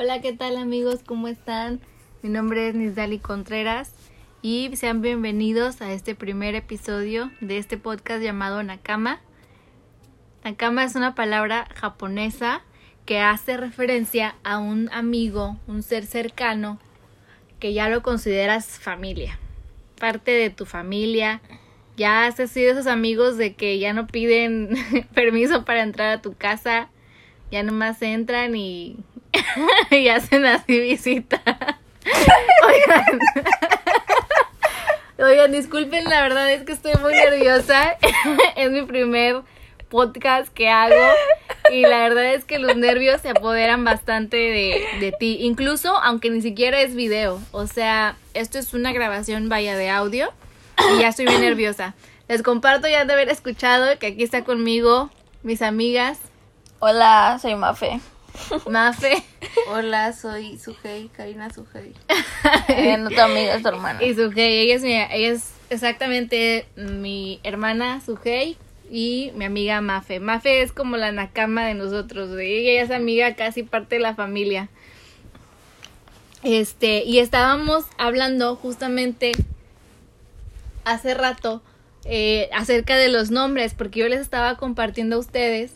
Hola, ¿qué tal amigos? ¿Cómo están? Mi nombre es Nisdali Contreras y sean bienvenidos a este primer episodio de este podcast llamado Nakama. Nakama es una palabra japonesa que hace referencia a un amigo, un ser cercano, que ya lo consideras familia, parte de tu familia. Ya has sido esos amigos de que ya no piden permiso para entrar a tu casa, ya nomás entran y, y hacen así visita. Oigan. Oigan, disculpen, la verdad es que estoy muy nerviosa. es mi primer podcast que hago y la verdad es que los nervios se apoderan bastante de, de ti, incluso aunque ni siquiera es video. O sea, esto es una grabación vaya de audio y ya estoy bien nerviosa. Les comparto ya de haber escuchado que aquí está conmigo mis amigas Hola, soy Mafe. Mafe Hola, soy Sujei, Karina Sujei. Eh, no tu amiga, es tu hermana. y Sujei. Ella es, mi- ella es exactamente mi hermana Sujei y mi amiga Mafe. Mafe es como la nakama de nosotros. Ella es amiga casi parte de la familia. Este, y estábamos hablando justamente hace rato eh, acerca de los nombres, porque yo les estaba compartiendo a ustedes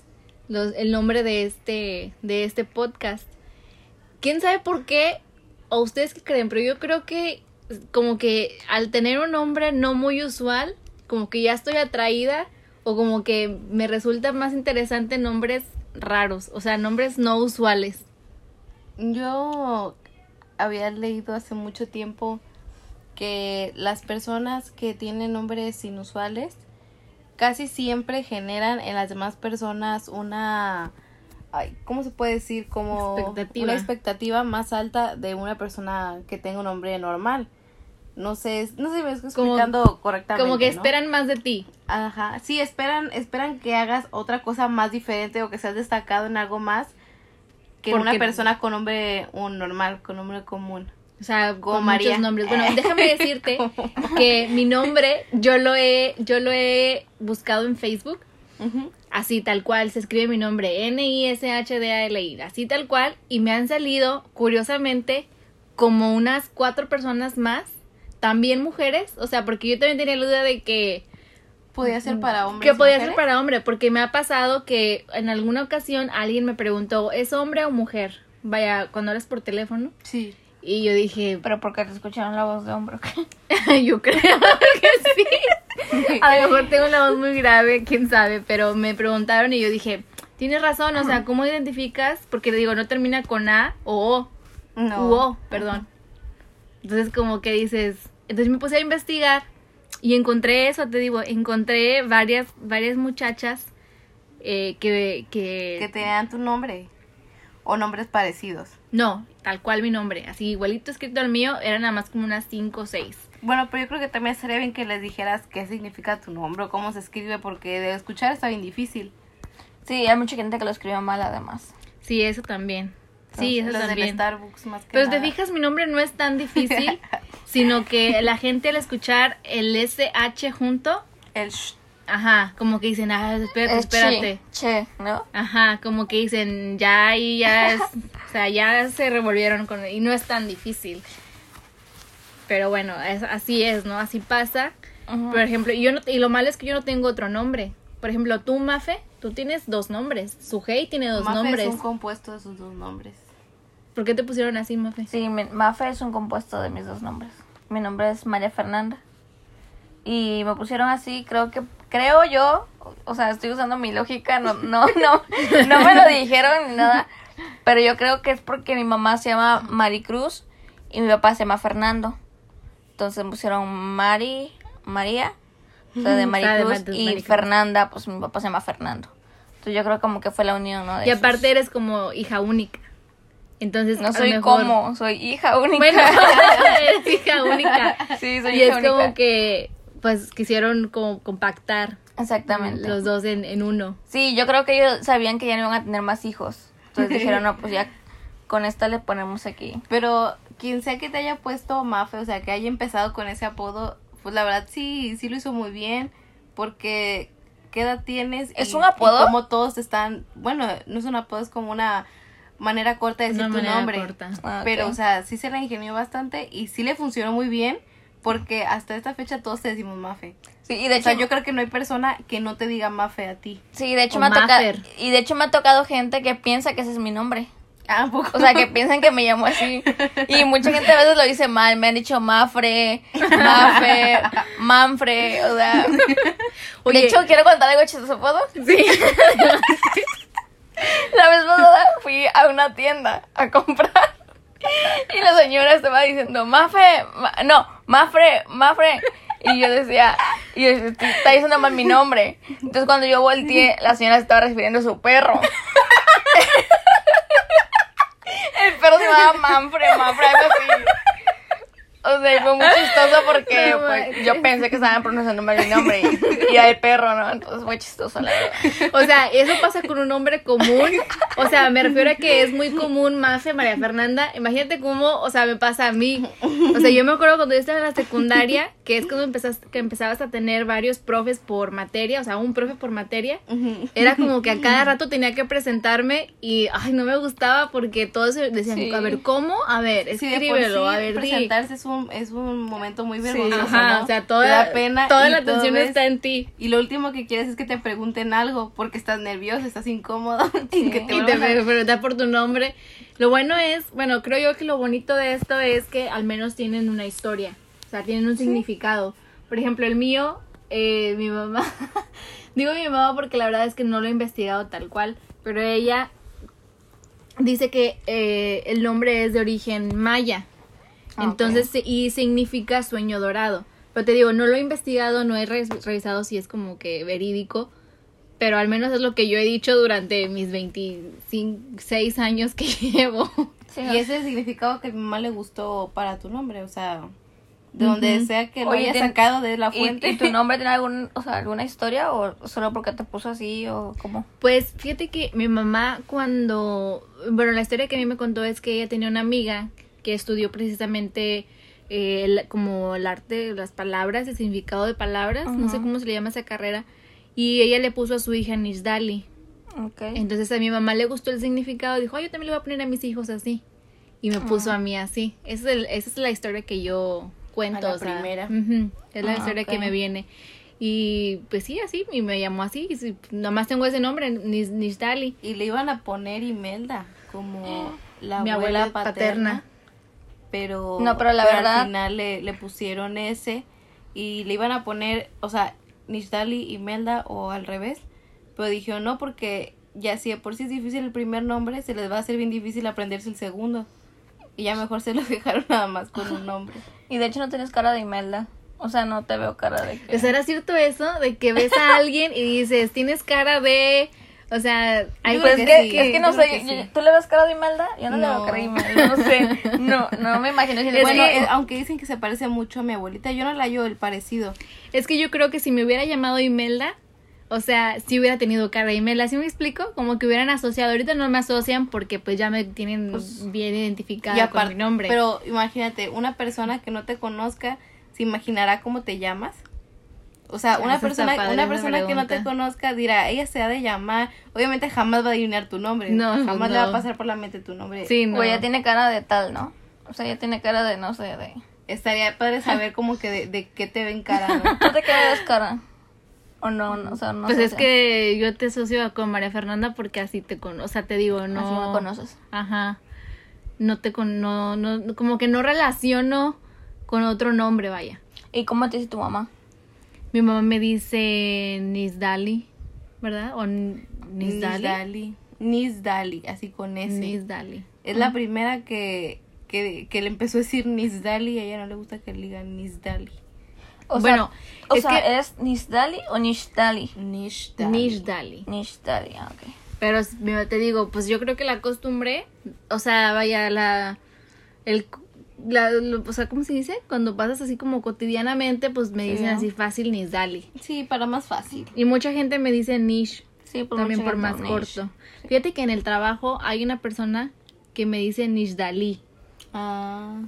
el nombre de este, de este podcast. ¿Quién sabe por qué? O ustedes qué creen, pero yo creo que como que al tener un nombre no muy usual, como que ya estoy atraída o como que me resulta más interesante nombres raros, o sea, nombres no usuales. Yo había leído hace mucho tiempo que las personas que tienen nombres inusuales casi siempre generan en las demás personas una ay, ¿cómo se puede decir? como Expectativa. una expectativa más alta de una persona que tenga un nombre normal. No sé, no sé si me estoy Como- explicando correctamente. Como que ¿no? esperan más de ti. Ajá, sí, esperan, esperan que hagas otra cosa más diferente o que seas destacado en algo más que Porque- una persona con nombre un normal, con nombre común. O sea, Como con María. muchos nombres. Bueno, déjame decirte que mi nombre yo lo he yo lo he buscado en Facebook, así tal cual se escribe mi nombre N I S H D A L I, así tal cual y me han salido curiosamente como unas cuatro personas más, también mujeres, o sea, porque yo también tenía la duda de que Podía ser para hombres. que podía ser para hombre, porque me ha pasado que en alguna ocasión alguien me preguntó, ¿es hombre o mujer? Vaya, cuando eres por teléfono. Sí. Y yo dije, Pero porque te escucharon la voz de hombre. ¿o qué? Yo creo que sí. A lo mejor tengo una voz muy grave, quién sabe, pero me preguntaron y yo dije, tienes razón, o sea, ¿cómo identificas? Porque digo, no termina con A o O, No. u O, perdón. Entonces como que dices, entonces me puse a investigar y encontré eso, te digo, encontré varias, varias muchachas eh, que, que, Que tenían tu nombre. O nombres parecidos. no, tal cual mi nombre, así igualito escrito al mío, eran nada más como unas cinco o seis. Bueno, pero yo creo que también sería bien que les dijeras qué significa tu nombre o cómo se escribe, porque de escuchar está bien difícil. Sí, hay mucha gente que lo escribe mal además. Sí, eso también. Sí, eso Los del también. Starbucks más que Pero te nada. fijas, mi nombre no es tan difícil, sino que la gente al escuchar el SH junto, El sh- ajá, como que dicen, ah, espérate, Es espérate. Che, che, ¿no? Ajá, como que dicen, ya ahí ya es, o sea, ya se revolvieron con y no es tan difícil. Pero bueno, es- así es, ¿no? Así pasa. Por ejemplo, yo no, y lo malo es que yo no tengo otro nombre. Por ejemplo, tú, Mafe, tú tienes dos nombres. Sujei tiene dos Mafe nombres. es un compuesto de sus dos nombres. ¿Por qué te pusieron así, Mafe? Sí, mi, Mafe es un compuesto de mis dos nombres. Mi nombre es María Fernanda. Y me pusieron así, creo que, creo yo, o sea, estoy usando mi lógica, no, no, no, no me lo dijeron ni nada. Pero yo creo que es porque mi mamá se llama Maricruz y mi papá se llama Fernando. Entonces me pusieron Mari, María, o sea, de de Maricruz, y Maricruz. Fernanda, pues mi papá se llama Fernando. Entonces yo creo como que fue la unión, ¿no? de Y esos. aparte eres como hija única. Entonces, No soy mejor- como, soy hija única. Bueno, eres hija única. Sí, soy y hija es como única. que, pues, quisieron como compactar Exactamente. los dos en, en uno. Sí, yo creo que ellos sabían que ya no iban a tener más hijos. Entonces dijeron, no, pues ya con esta le ponemos aquí. Pero quien sea que te haya puesto Mafe, o sea, que haya empezado con ese apodo, pues la verdad sí, sí lo hizo muy bien, porque ¿qué edad tienes? ¿Es un apodo? Y como todos están, bueno, no es un apodo, es como una manera corta de decir Una tu nombre. corta. Ah. Pero, o sea, sí se la ingenió bastante y sí le funcionó muy bien porque hasta esta fecha todos te decimos Mafe. Sí, y de O hecho, sea, yo creo que no hay persona que no te diga Mafe a ti. sí, de hecho O me ha tocado, y de hecho me ha tocado gente que piensa que ese es mi nombre. Ah, ¿a poco? O sea, que piensan que me llamo así. Y mucha gente a veces lo dice mal. Me han dicho Mafre, Mafe, Manfre. O sea. Oye. De hecho, quiero contar algo chistoso, ¿puedo? Sí. La vez pasada fui a una tienda a comprar. Y la señora estaba diciendo, Mafe, Ma- no, Mafre, Mafre. Y yo decía, y yo está diciendo mal mi nombre. Entonces cuando yo volteé, la señora se estaba refiriendo a su perro. El perro se llamaba Manfre, Manfre, algo así. O sea, y fue muy chistoso porque No, pues, yo pensé que estaban pronunciando mal mi nombre y, y era el perro, ¿no? Entonces fue chistoso, la verdad. O sea, eso pasa con un nombre común. O sea, me refiero a que es muy común Mafe, María Fernanda. Imagínate cómo, o sea, me pasa a mí. O sea, yo me acuerdo cuando yo estaba en la secundaria, que es cuando empezas, que empezabas a tener varios profes por materia, o sea, un profe por materia. Era como que a cada rato tenía que presentarme y, ay, no me gustaba porque todos decían, Sí. a ver, ¿cómo? A ver, Sí, de por escríbelo, sí, a ver, presentarse es un, es un momento muy vergonzoso, Ajá, ¿no? o sea, toda, da pena toda la atención ves- está en ti. Y lo último que quieres es que te pregunten algo porque estás nervioso, estás incómodo Sí. y que te y te vuelvan a- pregunta por tu nombre. Lo bueno es, bueno, creo yo que lo bonito de esto es que al menos tienen una historia, o sea, tienen un significado. Por ejemplo, el mío, eh, mi mamá, digo mi mamá porque la verdad es que no lo he investigado tal cual, pero ella dice que eh, el nombre es de origen maya. Ah, Entonces, y significa sueño dorado. Pero te digo, no lo he investigado, no he re- revisado si es como que verídico, pero al menos es lo que yo he dicho durante mis 26 años que llevo. Sí, Y ese es el significado que a mi mamá le gustó para tu nombre, o sea, de donde sea que lo Oye, haya sacado de la ¿Y, fuente. y tu nombre tiene algún, o sea, alguna historia o solo porque te puso así o cómo? Pues fíjate que mi mamá cuando, bueno, la historia que a mí me contó es que ella tenía una amiga que estudió precisamente eh, el- como el arte de las palabras, el significado de palabras, no sé cómo se le llama esa carrera, y ella le puso a su hija Nishdali. Ok. Entonces a mi mamá le gustó el significado, dijo, "Ay, yo también le voy a poner a mis hijos así. Y me puso Ah. a mí así. Esa es, el- esa es la historia que yo cuento. A la o sea, primera. ujú, es la Ah, historia que ok. me viene. Y pues sí, así, y me llamó así. Y sí, nomás tengo ese nombre, Nis- Nishdali. Y le iban a poner Imelda como la Mi abuela, abuela paterna, paterna. Pero, No, pero la verdad- al final le, le pusieron ese y le iban a poner, o sea, Nishtali Imelda o al revés. Pero dijeron no porque ya si de por sí es difícil el primer nombre, se les va a hacer bien difícil aprenderse el segundo. Y ya mejor se lo dejaron nada más con un nombre. Y de hecho no tienes cara de Imelda. O sea, no te veo cara de que... Era cierto eso, de que ves a alguien y dices, tienes cara de... O sea, hay Pues es que que, sí, es que no sé, que yo- sí. ¿tú le ves cara de Imelda? Yo no, le veo cara de Imelda, no sé, no, no me imagino. si le- Es bueno, que- eh, aunque dicen que se parece mucho a mi abuelita, yo no la hallo el parecido. Es que yo creo que si me hubiera llamado Imelda, o sea, si hubiera tenido cara de Imelda, ¿sí me explico? Como que hubieran asociado. Ahorita no me asocian porque pues ya me tienen Pues, bien identificada Y con mi nombre. Pero imagínate, una persona que no te conozca, ¿se imaginará cómo te llamas? O sea, una persona, padre, una persona que no te conozca dirá, ella se ha de llamar. Obviamente jamás va a adivinar tu nombre. No, jamás le va a pasar por la mente tu nombre. sí, no. O ella tiene cara de tal, ¿no? O sea, ella tiene cara de, no sé, de... Estaría padre saber como que de, de qué te ven cara, ¿no? ¿Tú de qué le ves cara? O no, no, o sea, no pues sé, es sea, que yo te asocio con María Fernanda porque así te conozco, o sea, te digo, no. Así me conoces. Ajá. No te con, no, no, como que no relaciono con otro nombre, vaya. ¿Y cómo te dice tu mamá? Mi mamá me dice Nisdali, ¿verdad? O Nisdali. Nisdali. Nisdali, así con S. Nisdali. Es la primera que, que, que le empezó a decir Nisdali y a ella no le gusta que le digan Nisdali. O Bueno, sea, o es sea, que- ¿es Nisdali o Nishdali? Nishdali. Nisdali. Nishdali, ah, ok. Pero te digo, pues yo creo que la costumbre, o sea, vaya, la, el, la, lo- o sea, ¿cómo se dice? Cuando pasas así como cotidianamente, pues me Sí, dicen ¿no? así fácil Nisdali. Sí, para más fácil. Y mucha gente me dice Nish, Sí, por también por más Nish. corto. Fíjate que en el trabajo hay una persona que me dice Nishdali. Ah,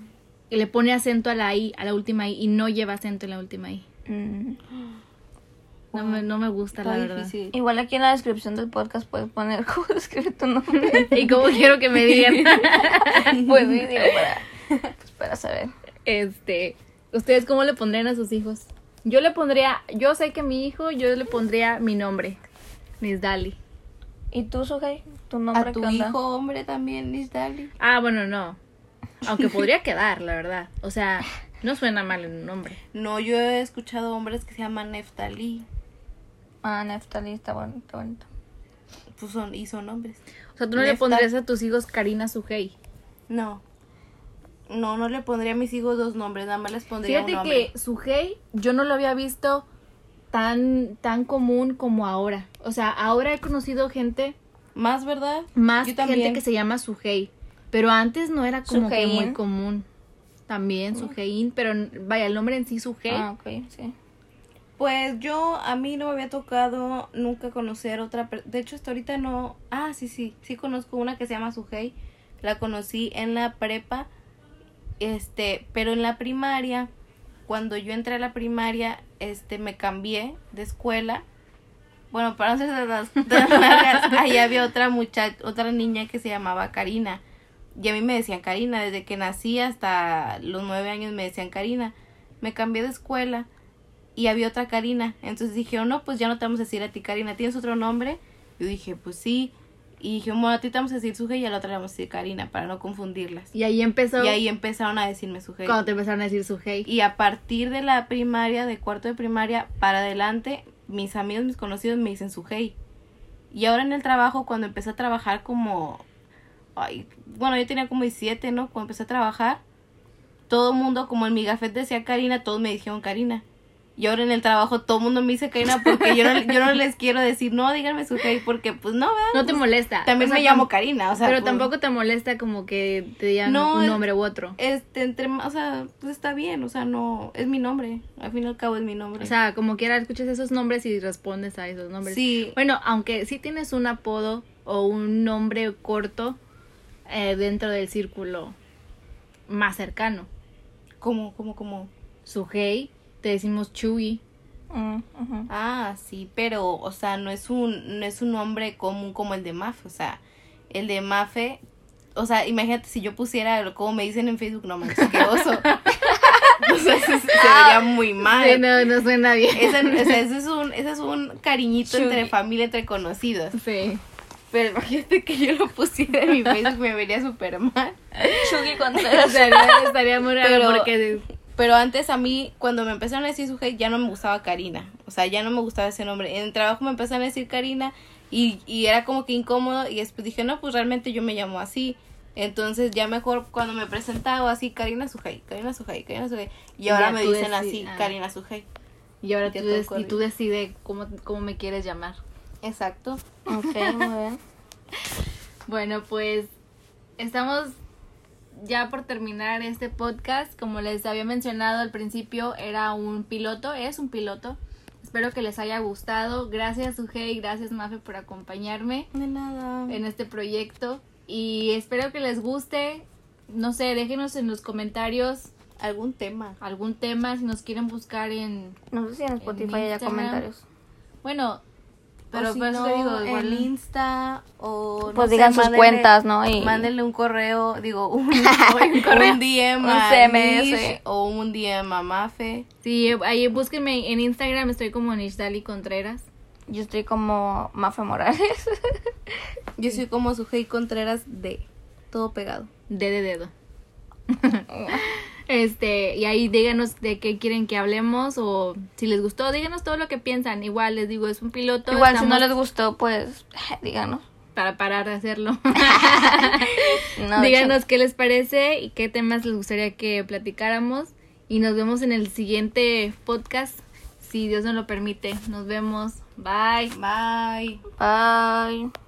Y le pone acento a la I, a la última I, y no lleva acento en la última I. Mm. No me, no me gusta, Está la verdad. difícil. Igual aquí en la descripción del podcast puedes poner cómo escribir tu nombre. y cómo quiero que me digan. pues sí, digo, para, para saber. este, ¿ustedes cómo le pondrían a sus hijos? Yo le pondría, yo sé que a mi hijo, yo le pondría mi nombre, Nisdali. ¿Y tú, Sujei? ¿Tu nombre A tu onda? hijo hombre también, Liz Dali. Ah, bueno, no. Aunque podría quedar, la verdad. O sea, no suena mal en un nombre. No, yo he escuchado hombres que se llaman Neftalí. Ah, Neftali, está bonito, está bonito. Pues son, y son hombres. O sea, tú no le pondrías a tus hijos Karina Sujei. No. No, no le pondría a mis hijos dos nombres, nada más les pondría Fíjate un nombre. que yo no lo había visto tan, tan común como ahora. O sea, ahora he conocido gente, Más, ¿verdad? más Yo gente que se llama Sujei. Pero antes no era como que muy común. También Sujein, pero vaya, el nombre en sí Sujei. Ah, ok, sí. Pues yo, a mí no me había tocado nunca conocer otra De hecho, hasta ahorita no... Ah, sí, sí, sí conozco una que se llama Sujei. La conocí en la prepa. Este, pero en la primaria, cuando yo entré a la primaria, este, me cambié de escuela. Bueno, para no ser de ahí había otra muchacha, otra niña que se llamaba Karina. Y a mí me decían Karina, desde que nací hasta los nueve años me decían Karina. Me cambié de escuela y había otra Karina. Entonces dijeron, no, pues ya no te vamos a decir a ti Karina, ¿tienes otro nombre? Yo dije, pues sí. Y dije, bueno, a ti te vamos a decir Suje y a la otra le vamos a decir Karina para no confundirlas. Y ahí empezó Y ahí empezaron a decirme Suje. cuando te empezaron a decir Sujei. Y a partir de la primaria, de cuarto de primaria, para adelante, mis amigos, mis conocidos me dicen Sujei. Y ahora en el trabajo, cuando empecé a trabajar como... Ay, bueno, yo tenía como 17, ¿no? Cuando empecé a trabajar, todo el mundo, como en mi gafet decía Karina, todos me dijeron Karina. Y ahora en el trabajo todo el mundo me dice Karina porque yo no, yo no les quiero decir, no, díganme Sujei, porque pues no, ¿verdad? No te molesta. También O sea, me llamo Karina, o sea... Pero pues, tampoco te molesta como que te digan No, un nombre u otro. Este, entre más, o sea, pues está bien, o sea, no, es mi nombre, al fin y al cabo es mi nombre. O sea, como quiera, escuchas esos nombres y respondes a esos nombres. sí, Bueno, aunque sí tienes un apodo o un nombre corto eh, dentro del círculo más cercano. como, como, como. Sujei, te decimos Chuy. Ujú. Ah, sí, pero, o sea, no es un, no es un nombre común como el de Mafe, o sea, el de Mafe, o sea, imagínate si yo pusiera, como me dicen en Facebook, no manches, qué oso. o sea, se, se vería muy mal. Sí, no, no suena bien. Ese, o sea, ese es un, ese es un cariñito entre familia, entre conocidos. Sí. Pero imagínate que yo lo pusiera en mi Facebook, me vería súper mal. Chugi Contreras. Estaría, estaría muy raro Pero- porque Pero antes a mí, cuando me empezaron a decir Sujei, ya no me gustaba Karina. O sea, ya no me gustaba ese nombre. En el trabajo me empezaron a decir Karina y, y era como que incómodo. Y después dije, no, pues realmente yo me llamo así. Entonces ya mejor cuando me presentaba así, Karina Sujei, Karina Sujei, Karina Sujei. Y Y ahora me dicen así, ah. Karina Sujei. y ahora des- y tú decides cómo, cómo me quieres llamar. Exacto. Ok, muy bien. Bueno, pues estamos ya por terminar este podcast. Como les había mencionado al principio, era un piloto, es un piloto. Espero que les haya gustado. Gracias, Ugei, gracias, Mafe, por acompañarme De nada. en este proyecto. Y espero que les guste. No sé, déjenos en los comentarios Algún tema. algún tema si nos quieren buscar en. No sé si en Spotify haya Instagram. comentarios. Bueno, pero si por eso no, te digo, igual. en Insta o no Pues sé, digan sus mándenle- cuentas, ¿no? Y Mándenle un correo, digo, un, un, correo. un DM Un a CMS. Nish o un DM a Mafe. Sí, ahí búsquenme en Instagram, estoy como Nishdali Contreras. yo estoy como Mafe Morales. Yo soy como Sujei Contreras de todo pegado. D de dedo. este, y ahí díganos de qué quieren que hablemos o si les gustó, díganos todo lo que piensan. Igual les digo, es un piloto. Igual, si no les gustó, pues díganos. Para parar de hacerlo. No, díganos qué les parece y qué temas les gustaría que platicáramos. Y nos vemos en el siguiente podcast, si Dios nos lo permite. Nos vemos. Bye. Bye. Bye.